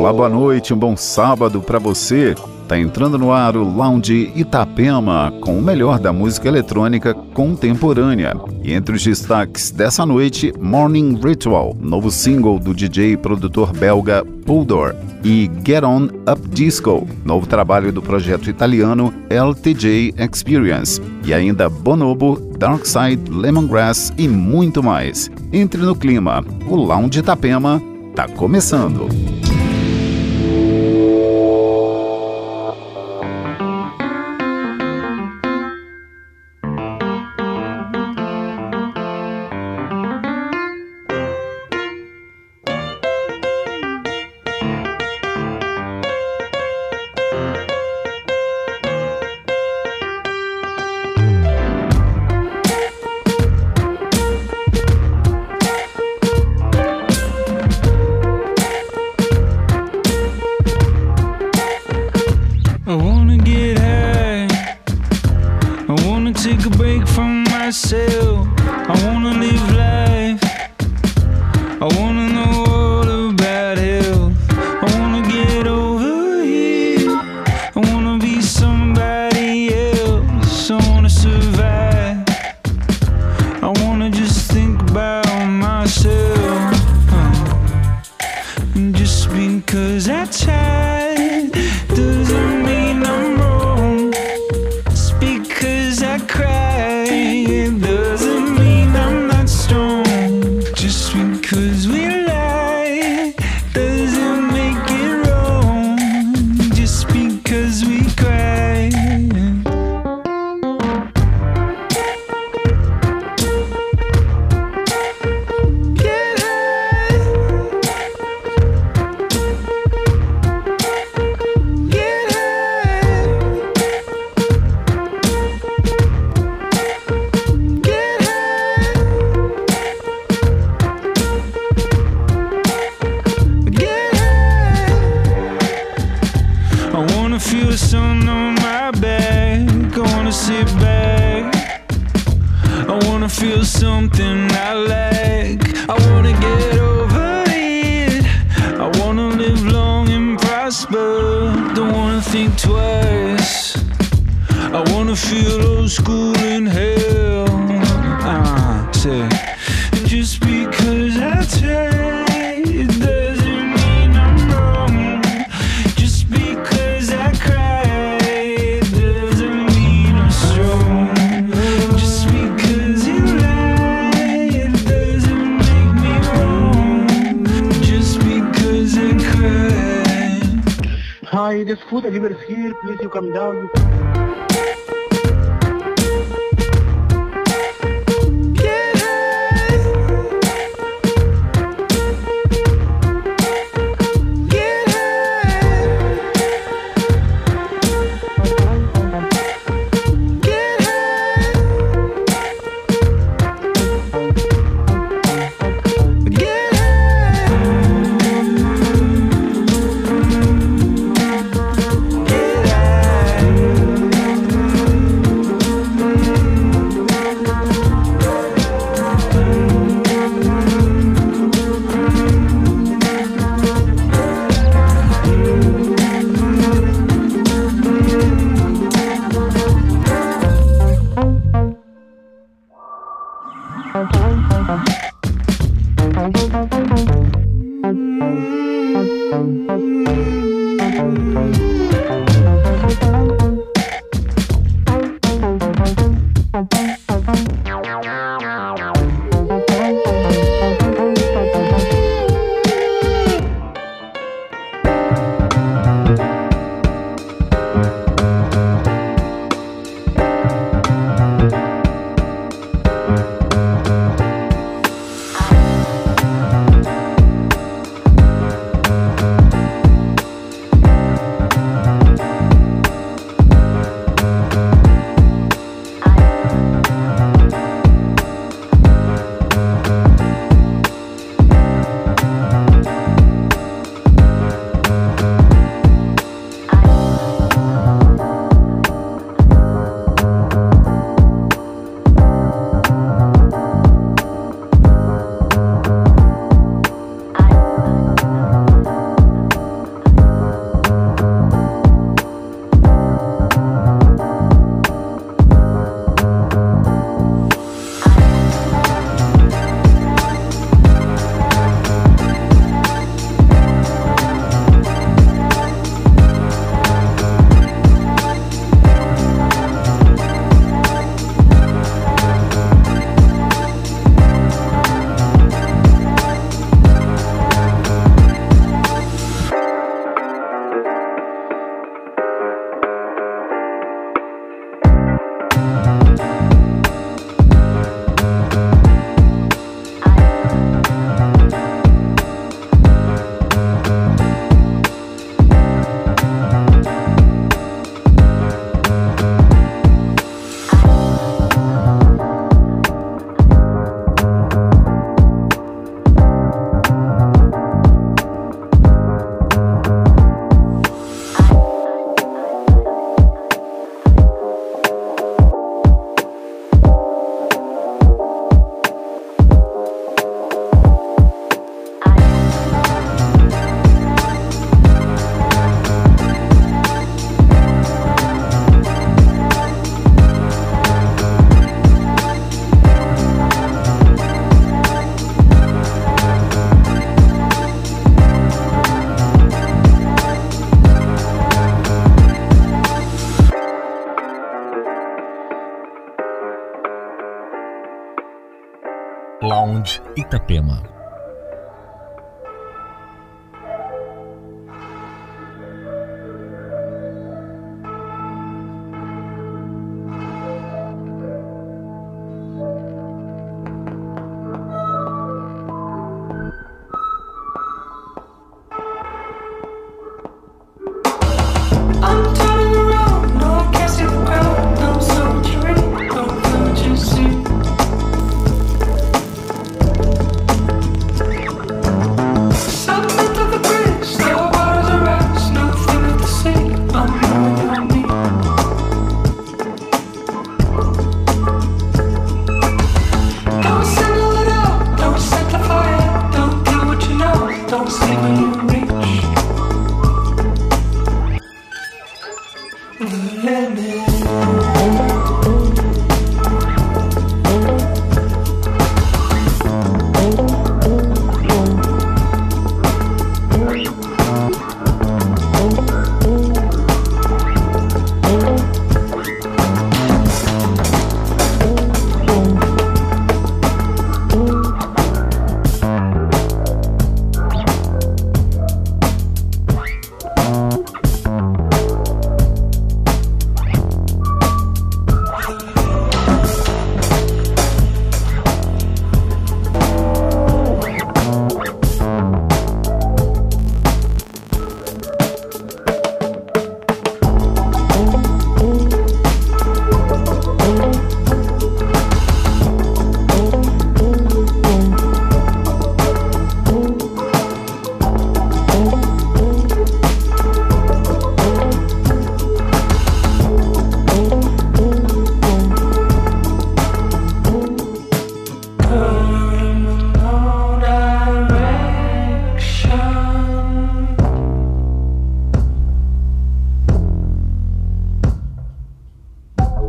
Olá, boa noite, um bom sábado para você. Tá entrando no ar o Lounge Itapema, com o melhor da música eletrônica contemporânea. E entre os destaques dessa noite, Morning Ritual, novo single do DJ produtor belga Puldor, e Get On Up Disco, novo trabalho do projeto italiano LTJ Experience, e ainda Bonobo, Darkside, Lemongrass e muito mais. Entre no clima, o Lounge Itapema tá começando. Itapema.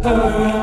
her.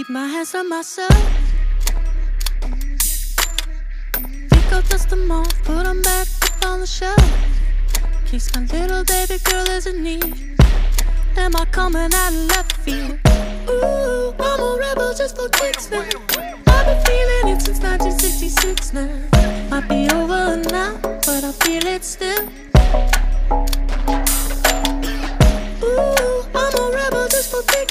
Keep my hands on myself. Pick up dust them off, put them back up on the shelf. Case my little baby girl is in need. Am I coming out of left field? Ooh, I'm a rebel just for kicks now. I've been feeling it since 1966 now. Might be over now, but I feel it still.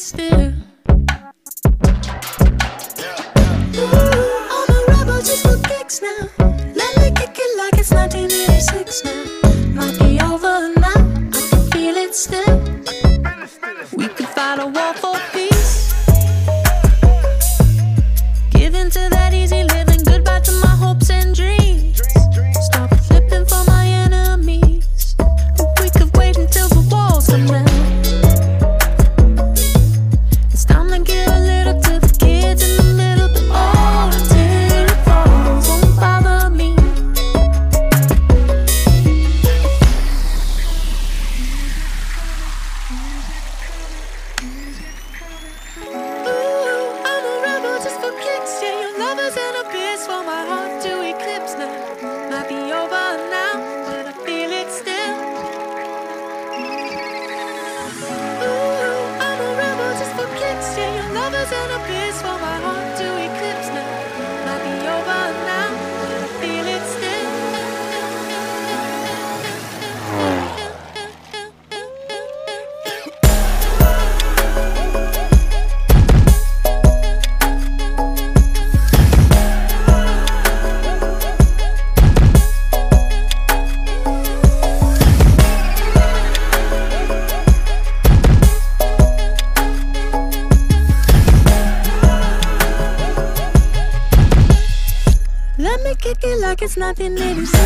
still. It like it's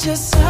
just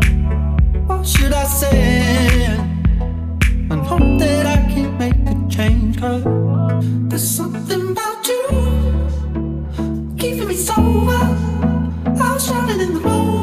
should I say? And hope that I can make a change. Cause there's something about you keeping me sober. I was drowning in the moon.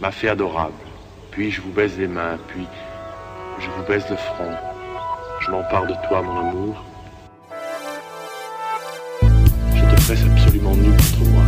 Ma fée adorable. Puis je vous baise les mains, puis je vous baise le front. Je m'empare de toi, mon amour. Je te presse absolument nu contre moi.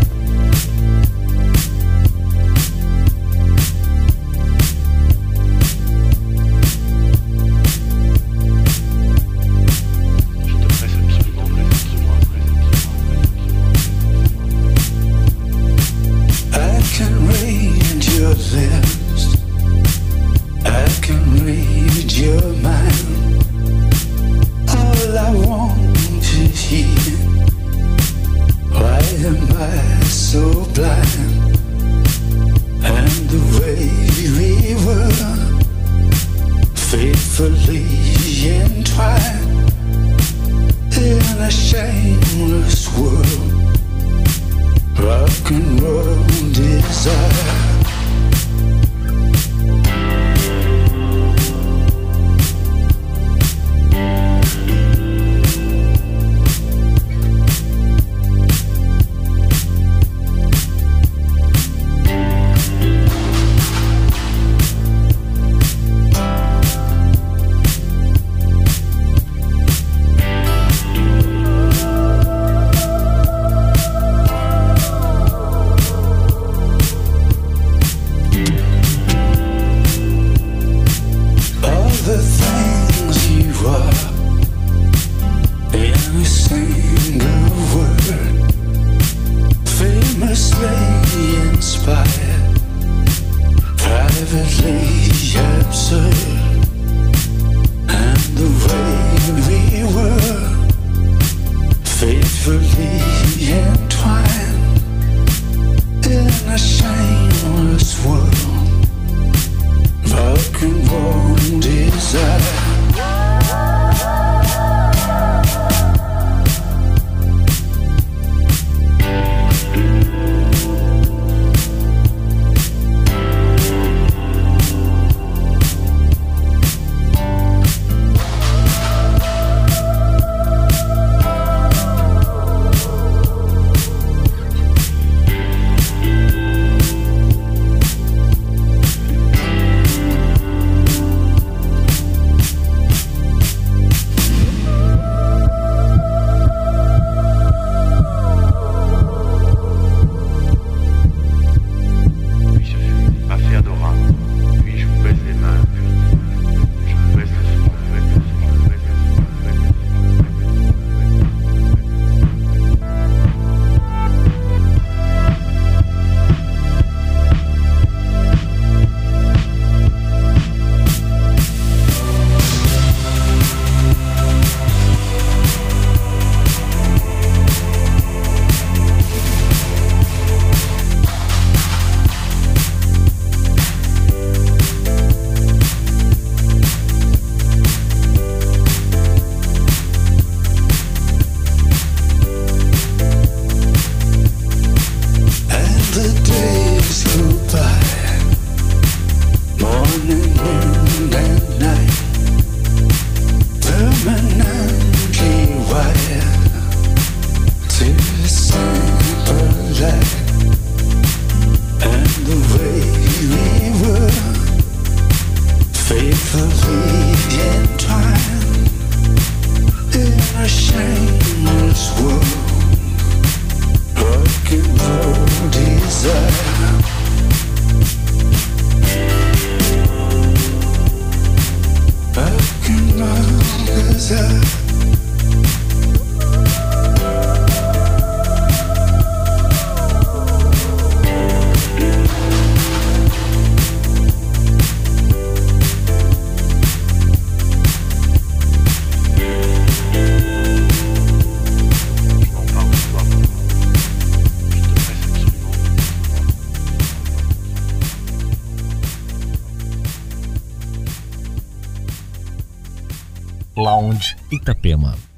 Itapema.